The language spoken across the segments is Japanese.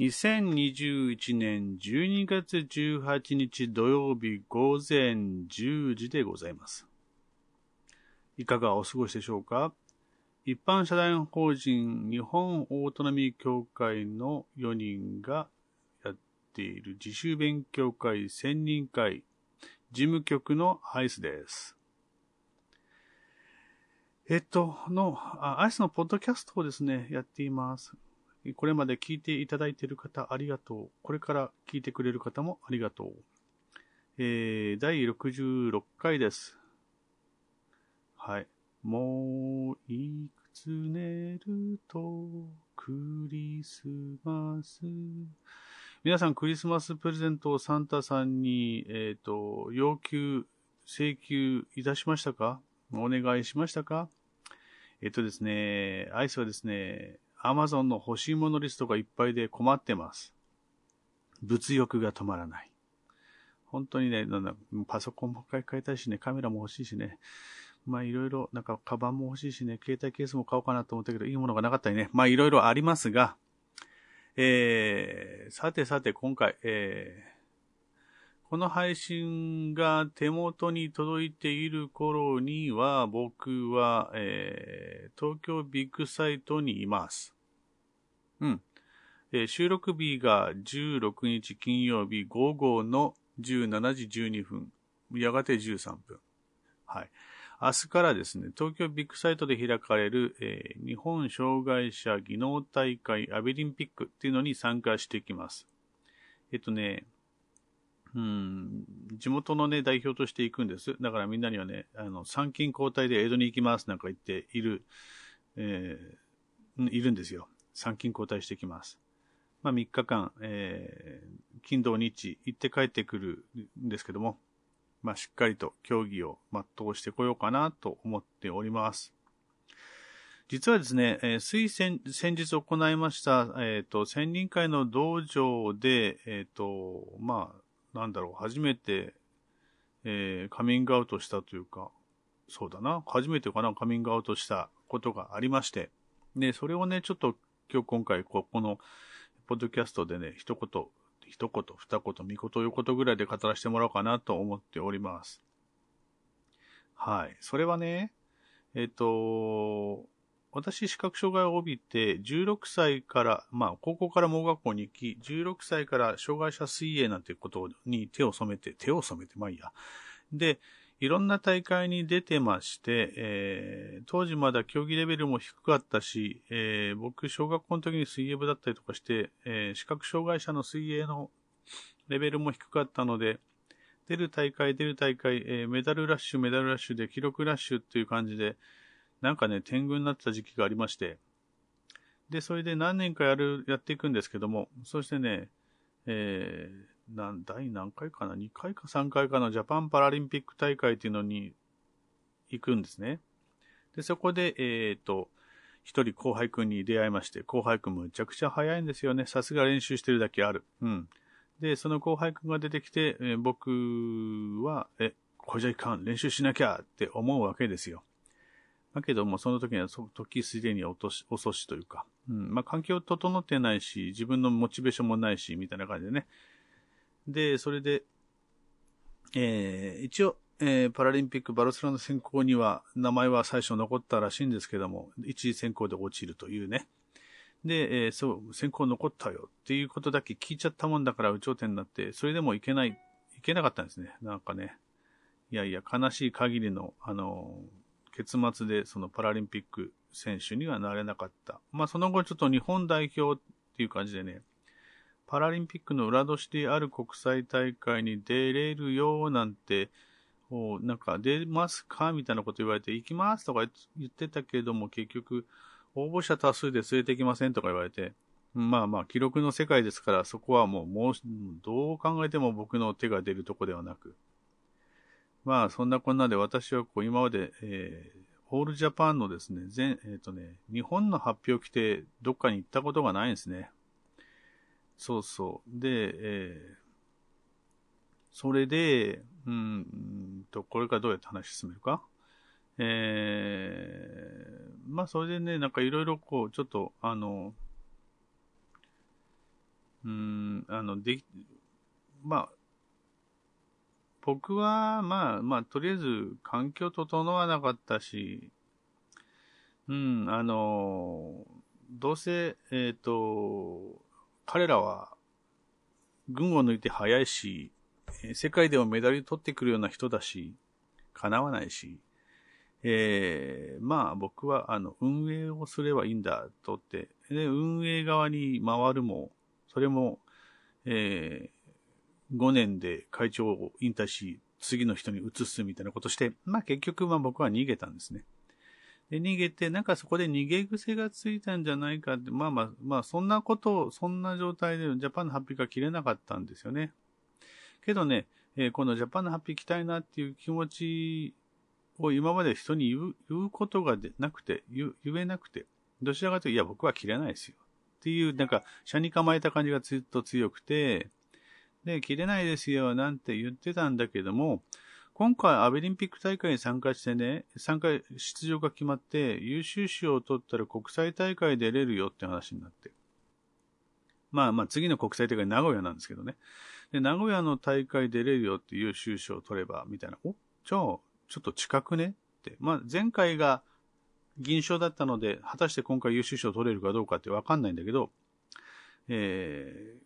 2021年12月18日土曜日午前10時でございます。いかがお過ごしでしょうか？一般社団法人日本オートノミー協会の4人がやっている自主勉強会専任会事務局のアイスです。えっと、の、アイスのポッドキャストをですね、やっています。これまで聞いていただいている方、ありがとう。これから聞いてくれる方もありがとう。えー、第66回です。はい。もういくつ寝るとクリスマス。皆さんクリスマスプレゼントをサンタさんに、えっ、ー、と、要求、請求いたしましたか？お願いしましたか？えっ、ー、とですね、アイスはですね、アマゾンの欲しいものリストがいっぱいで困ってます。物欲が止まらない。本当にね、なんだパソコンも買い替えたいしね、カメラも欲しいしね。まあいろいろ、なんかカバンも欲しいしね、携帯ケースも買おうかなと思ったけど、いいものがなかったりね。まあいろいろありますが、えー、さてさて今回、えー、この配信が手元に届いている頃には、僕は、えー、東京ビッグサイトにいます。うん。えー、収録日が16日金曜日午後の17時12分。やがて13分。はい。明日からですね、東京ビッグサイトで開かれる、えー、日本障害者技能大会アビリンピックっていうのに参加してきます。えっとね、うん、地元のね、代表として行くんです。だからみんなにはね、あの、参勤交代で江戸に行きますなんか言っている、えー、いるんですよ。参勤交代してきます。まあ3日間、えー、金土日行って帰ってくるんですけども、まあしっかりと競技を全うしてこようかなと思っております。実はですね、えー、つい先日行いました、えっ、ー、と、専任会の道場で、えっ、ー、と、まあ、なんだろう、初めて、えー、カミングアウトしたというか、そうだな、初めてかな、カミングアウトしたことがありまして、で、それをね、ちょっと今日今回、ここの、ポッドキャストでね、一言、一言、二言、三言、いうことぐらいで語らせてもらおうかなと思っております。はい。それはね、えっ、ー、と、私、視覚障害を帯びて、16歳から、まあ、高校から盲学校に行き、16歳から障害者水泳なんてことに手を染めて、手を染めて、まあいいや。で、いろんな大会に出てまして、えー、当時まだ競技レベルも低かったし、えー、僕、小学校の時に水泳部だったりとかして、えー、視覚障害者の水泳のレベルも低かったので、出る大会、出る大会、えー、メダルラッシュ、メダルラッシュで記録ラッシュっていう感じで、なんかね、天狗になってた時期がありまして、で、それで何年かやる、やっていくんですけども、そしてね、えー、な、第何回かな ?2 回か3回かのジャパンパラリンピック大会っていうのに行くんですね。で、そこで、えっ、ー、と、一人後輩くんに出会いまして、後輩くんむちゃくちゃ早いんですよね。さすが練習してるだけある。うん。で、その後輩くんが出てきて、えー、僕は、え、これじゃいかん、練習しなきゃって思うわけですよ。だけども、その時には、時すでに遅し遅しというか、うん、まあ、環境整ってないし、自分のモチベーションもないし、みたいな感じでね。で、それで、えー、一応、えー、パラリンピックバルセロナ選考には、名前は最初残ったらしいんですけども、一次選考で落ちるというね。で、えー、そう、選考残ったよっていうことだけ聞いちゃったもんだから、有頂天になって、それでもいけない、いけなかったんですね。なんかね。いやいや、悲しい限りの、あのー結末でそのパラリンピック選手にはなれなかった。まあその後ちょっと日本代表っていう感じでね、パラリンピックの裏年である国際大会に出れるよなんて、なんか出ますかみたいなこと言われて、行きますとか言ってたけども結局応募者多数で連れてきませんとか言われて、まあまあ記録の世界ですからそこはもうもうどう考えても僕の手が出るとこではなく、まあ、そんなこんなで私はこう今まで、えー、オールジャパンのですね、全、えっ、ー、とね、日本の発表来てどっかに行ったことがないんですね。そうそう。で、えー、それで、うん、と、これからどうやって話進めるか。えー、まあ、それでね、なんかいろいろこう、ちょっと、あの、うん、あの、でき、まあ、僕は、まあ、まあ、とりあえず、環境整わなかったし、うん、あの、どうせ、えっ、ー、と、彼らは、軍を抜いて速いし、世界でもメダル取ってくるような人だし、叶わないし、えー、まあ僕はあの運営をすればいいんだとって、で、運営側に回るも、それも、えー、5年で会長を引退し、次の人に移すみたいなことして、まあ結局まあ僕は逃げたんですね。で、逃げて、なんかそこで逃げ癖がついたんじゃないかって、まあまあ、まあそんなことを、そんな状態でジャパンのハッピーが切れなかったんですよね。けどね、えー、このジャパンのハッピー来たいなっていう気持ちを今まで人に言う言うことがでなくて言、言えなくて、どちらかというと、いや、僕は切れないですよ。っていう、なんか、車に構えた感じがずっと強くて、で、切れないですよ、なんて言ってたんだけども、今回アベリンピック大会に参加してね、参加、出場が決まって、優秀賞を取ったら国際大会出れるよって話になって。まあまあ次の国際大会名古屋なんですけどね。で、名古屋の大会出れるよって優秀賞を取れば、みたいな。おじゃあ、ちょっと近くね？って。まあ前回が銀賞だったので、果たして今回優秀賞取れるかどうかってわかんないんだけど、えー、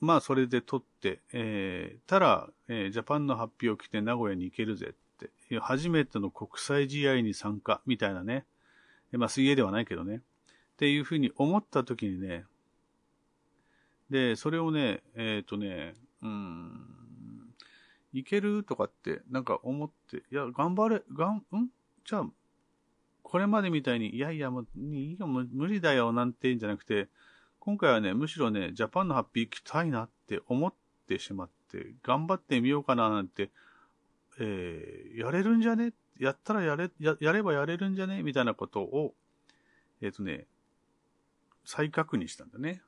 まあ、それで取って、えー、たら、えー、ジャパンの発表を着て名古屋に行けるぜって、初めての国際試合に参加、みたいなね。まあ、水泳ではないけどね。っていうふうに思った時にね、で、それをね、えっ、ー、とね、うん、いけるとかって、なんか思って、いや、頑張れ、がん、ん？じゃあ、これまでみたいに、いやいや、もう、いいよ、無理だよ、なんて言うんじゃなくて、今回はね、むしろね、ジャパンのハッピー行きたいなって思ってしまって、頑張ってみようかななんて、えー、やれるんじゃね？やったらやれ、や、やればやれるんじゃね？みたいなことを、えっ、ー、とね、再確認したんだね。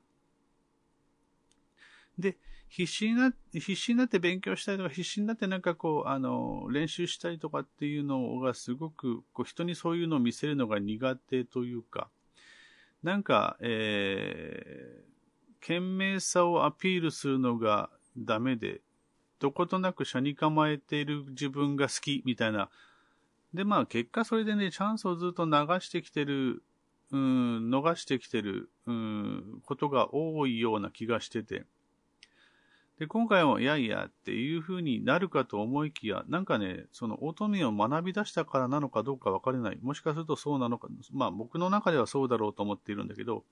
で、必死にな、必死になって勉強したりとか、必死になってなんかこう、あの、練習したりとかっていうのがすごく、こう、人にそういうのを見せるのが苦手というか、なんか、えー、懸命さをアピールするのがダメで、どことなく車に構えている自分が好きみたいな。で、まあ結果それでね、チャンスをずっと流してきてる、うん、逃してきてる、うん、ことが多いような気がしてて。で、今回も、いやいやっていう風になるかと思いきや、なんかね、そのオートミを学び出したからなのかどうか分かれない。もしかするとそうなのか、まあ僕の中ではそうだろうと思っているんだけど、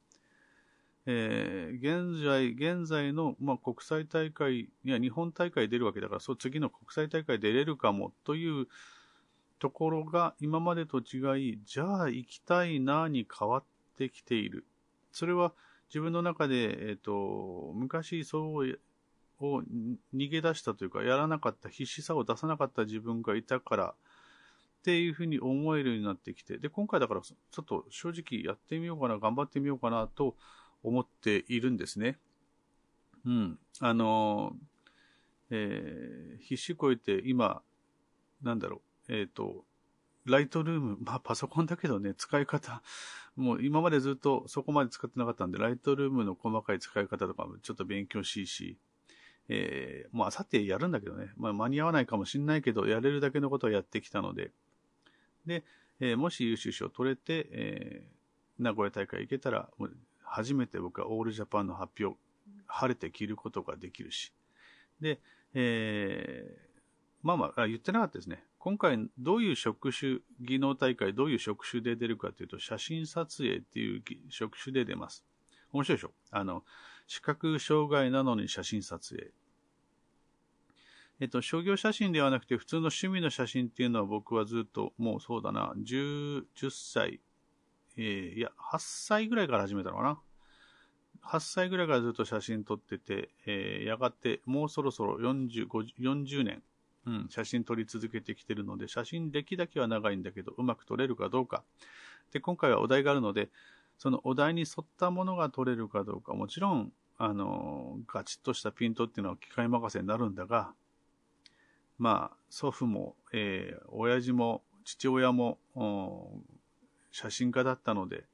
えー、現在、現在の、まあ、国際大会、いや、日本大会出るわけだから、そう、次の国際大会出れるかもというところが今までと違い、じゃあ行きたいなに変わってきている。それは自分の中で、えっ、ー、と、昔そうを逃げ出したというか、やらなかった、必死さを出さなかった自分がいたから、っていうふうに思えるようになってきて、で、今回だから、ちょっと正直やってみようかな、頑張ってみようかなと思っているんですね。うん。あの、えー、必死こいて今、なんだろう、えっ、ー、と、ライトルーム、まあパソコンだけどね、使い方、もう今までずっとそこまで使ってなかったんで、ライトルームの細かい使い方とかもちょっと勉強しいし、えー、もうあさってやるんだけどね、まあ、間に合わないかもしんないけど、やれるだけのことをやってきたので、で、えー、もし優秀賞取れて、えー、名古屋大会行けたら、初めて僕はオールジャパンの発表、晴れて着ることができるし、で、えー、まあまあ、言ってなかったですね。今回どういう職種、技能大会、どういう職種で出るかというと、写真撮影っていう職種で出ます。面白いでしょ？あの、視覚障害なのに写真撮影。えっと、商業写真ではなくて普通の趣味の写真っていうのは僕はずっともうそうだな、10、10歳、えー、いや、8歳ぐらいから始めたのかな。8歳ぐらいからずっと写真撮ってて、えー、やがてもうそろそろ40、40年、うん、写真撮り続けてきてるので、写真歴だけは長いんだけど、うまく撮れるかどうか。で、今回はお題があるので、そのお題に沿ったものが取れるかどうか、もちろん、あの、ガチッとしたピントっていうのは機械任せになるんだが、まあ、祖父も、えー、親父も、父親も、写真家だったので、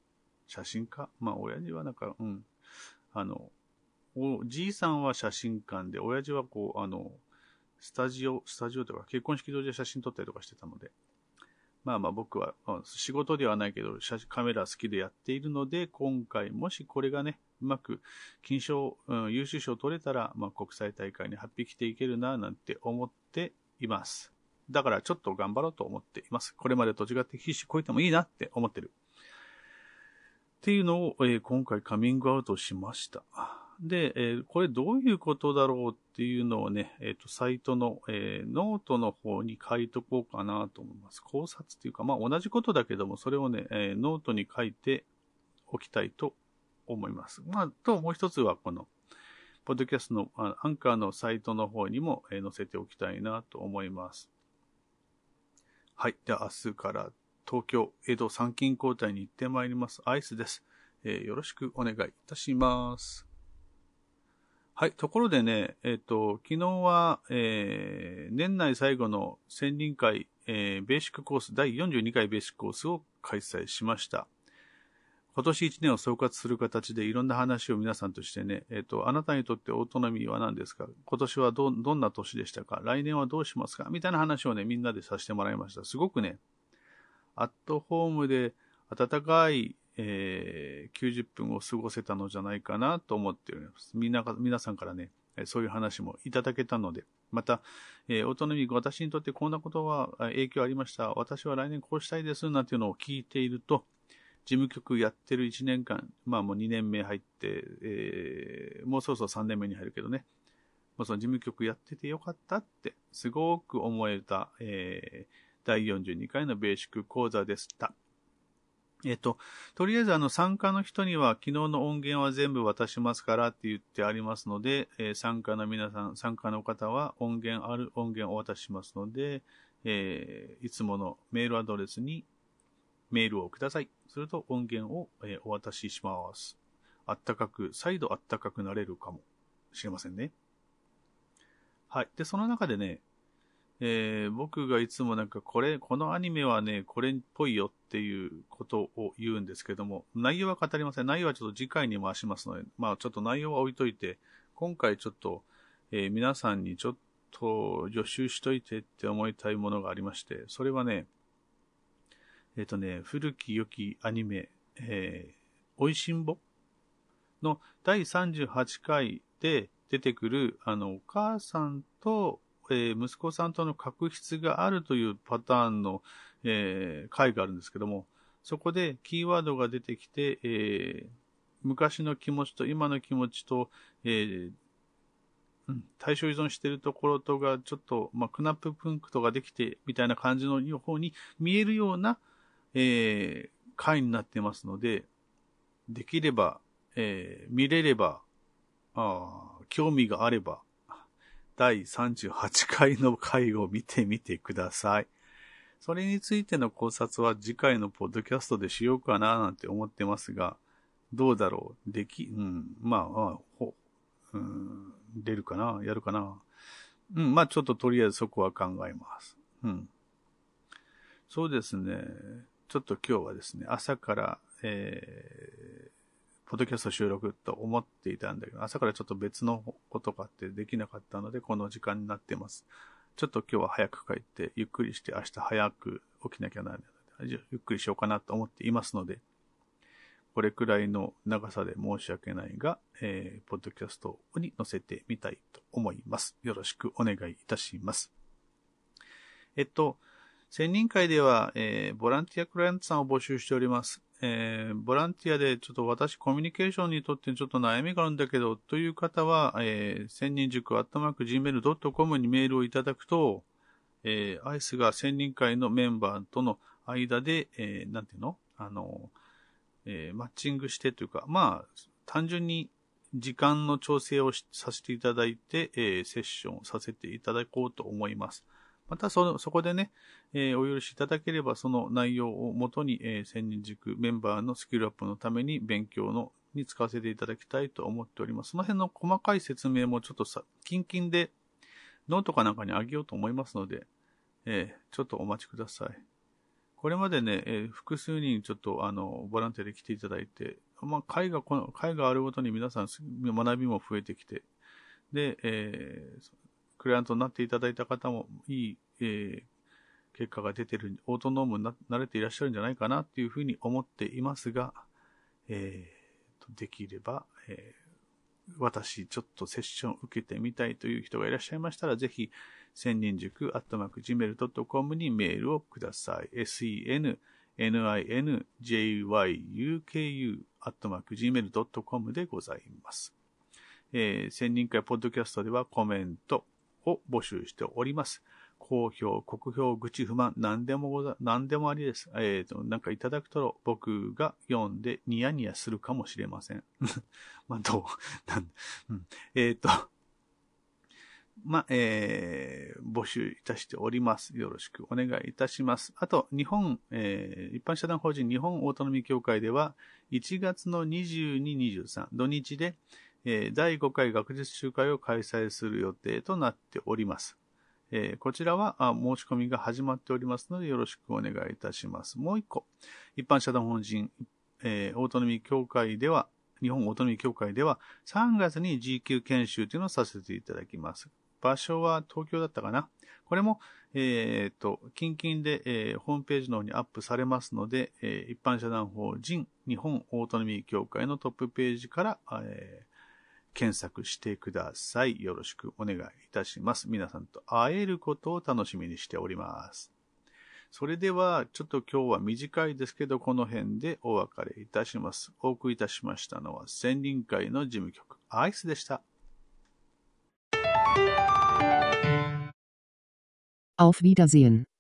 写真家？まあ、親父はなんか、うん、あの、おじいさんは写真館で、親父はこう、あの、スタジオ、スタジオとか結婚式場で写真撮ったりとかしてたので、まあまあ僕は、仕事ではないけど、カメラ好きでやっているので、今回もしこれがね、うまく金賞、うん、優秀賞取れたら、まあ国際大会に発匹していけるな、なんて思っています。だからちょっと頑張ろうと思っています。これまでと違って必死こいてもいいなって思ってる。っていうのを、えー、今回カミングアウトしました。で、えー、これどういうことだろうっていうのをね、えっ、ー、と、サイトの、えー、ノートの方に書いとこうかなと思います。考察っていうか、まあ同じことだけども、それをね、えノートに書いておきたいと思います。まあ、と、もう一つはこの、ポッドキャストのアンカーのサイトの方にも、え載せておきたいなと思います。はい。では明日から東京、江戸参勤交代に行ってまいります。アイスです。えー、よろしくお願いいたします。はい。ところでね、えっ、ー、と、昨日は、えー、年内最後の専任会、えー、ベーシックコース、第42回ベーシックコースを開催しました。今年1年を総括する形でいろんな話を皆さんとしてね、えっ、ー、と、あなたにとってオートノミーは何ですか？今年はど、どんな年でしたか？来年はどうしますか？みたいな話をね、みんなでさせてもらいました。すごくね、アットホームで暖かいえー、90分を過ごせたのじゃないかなと思っております。みんなが、皆さんからね、そういう話もいただけたので、また、えー、オートノミー、私にとってこんなことは影響ありました。私は来年こうしたいです。なんていうのを聞いていると、事務局やってる1年間、まあもう2年目入って、えー、もうそろそろ3年目に入るけどね、もうその事務局やっててよかったって、すごく思えた、えー、第42回のベーシック講座でした。えっと、とりあえずあの参加の人には昨日の音源は全部渡しますからって言ってありますので、えー、参加の皆さん、参加の方は音源ある音源をお渡ししますので、えー、いつものメールアドレスにメールをください。すると音源を、えー、お渡しします。あったかく、再度あったかくなれるかもしれませんね。はい。で、その中でね、えー、僕がいつもなんかこれ、このアニメはね、これっぽいよっていうことを言うんですけども、内容は語りません。内容はちょっと次回に回しますので、まあちょっと内容は置いといて、今回ちょっと、えー、皆さんにちょっと予習しといてって思いたいものがありまして、それはね、えっ、ー、とね、古き良きアニメ、えー、おいしんぼの第38回で出てくる、あの、お母さんとえー、息子さんとの確執があるというパターンの、えー、回があるんですけども、そこでキーワードが出てきて、えー、昔の気持ちと今の気持ちと、えー、対象依存しているところとがちょっと、まあ、クナッププンクとかできてみたいな感じの方に見えるような、えー、回になってますので、できれば、え、見れれば、あ興味があれば、第38回の回を見てみてください。それについての考察は次回のポッドキャストでしようかななんて思ってますが、どうだろう？でき、うん、まあ、まあ、ほ、うん、出るかな？やるかな？うん、まあちょっととりあえずそこは考えます。うん。そうですね。ちょっと今日はですね、朝から、えー、ポッドキャスト収録と思っていたんだけど、朝からちょっと別のことがあってできなかったので、この時間になってます。ちょっと今日は早く帰って、ゆっくりして明日早く起きなきゃならないので、ゆっくりしようかなと思っていますので、これくらいの長さで申し訳ないが、えー、ポッドキャストに載せてみたいと思います。よろしくお願いいたします。えっと、専任会では、えー、ボランティアクライアントさんを募集しております。えー、ボランティアでちょっと私コミュニケーションにとってちょっと悩みがあるんだけど、という方は、えー、千人塾アットマーク gmail.com にメールをいただくと、えー、アイスが千人会のメンバーとの間で、えー、なんていうの？あの、えー、マッチングしてというか、まあ、単純に時間の調整をさせていただいて、えー、セッションをさせていただこうと思います。またそ、そこでね、えー、お許しいただければ、その内容をもとに、えー、千人塾メンバーのスキルアップのために勉強の、に使わせていただきたいと思っております。その辺の細かい説明もちょっとさ、近々で、ノートかなんかにあげようと思いますので、えー、ちょっとお待ちください。これまでね、えー、複数人ちょっとあの、ボランティアで来ていただいて、まあ、会が、この、会があるごとに皆さん学びも増えてきて、で、えー、クライアントになっていただいた方もいい、えー、結果が出てる、オートノームになれていらっしゃるんじゃないかなっていうふうに思っていますが、えー、できれば、えー、私、ちょっとセッション受けてみたいという人がいらっしゃいましたら、ぜひ、千人塾アットマーク gmail.com にメールをください。sen ninjyuku アットマーク gmail.com でございます。えー、千人会ポッドキャストではコメントを募集しております。好評、酷評、愚痴、不満、何でもござ、何でもありです。えっ、ー、と、なんかいただくと僕が読んでニヤニヤするかもしれません。まあ、どう なんうん、えっ、ー、と、まあ、えー、募集いたしております。よろしくお願いいたします。あと、日本、えー、一般社団法人日本オートノミ協会では、1月の22、23、土日で、え、第5回学術集会を開催する予定となっております。え、こちらは申し込みが始まっておりますので、よろしくお願いいたします。もう一個、一般社団法人、えー、オートノミー協会では、日本オートノミー協会では、3月に G 級研修というのをさせていただきます。場所は東京だったかなこれも、えっ、ー、と、近々で、えー、ホームページの方にアップされますので、えー、一般社団法人日本オートノミー協会のトップページから、えー、検索してください。よろしくお願いいたします。皆さんと会えることを楽しみにしております。それでは、ちょっと今日は短いですけど、この辺でお別れいたします。お送りいたしましたのは、千人会の事務局、アイスでした。Auf Wiedersehen.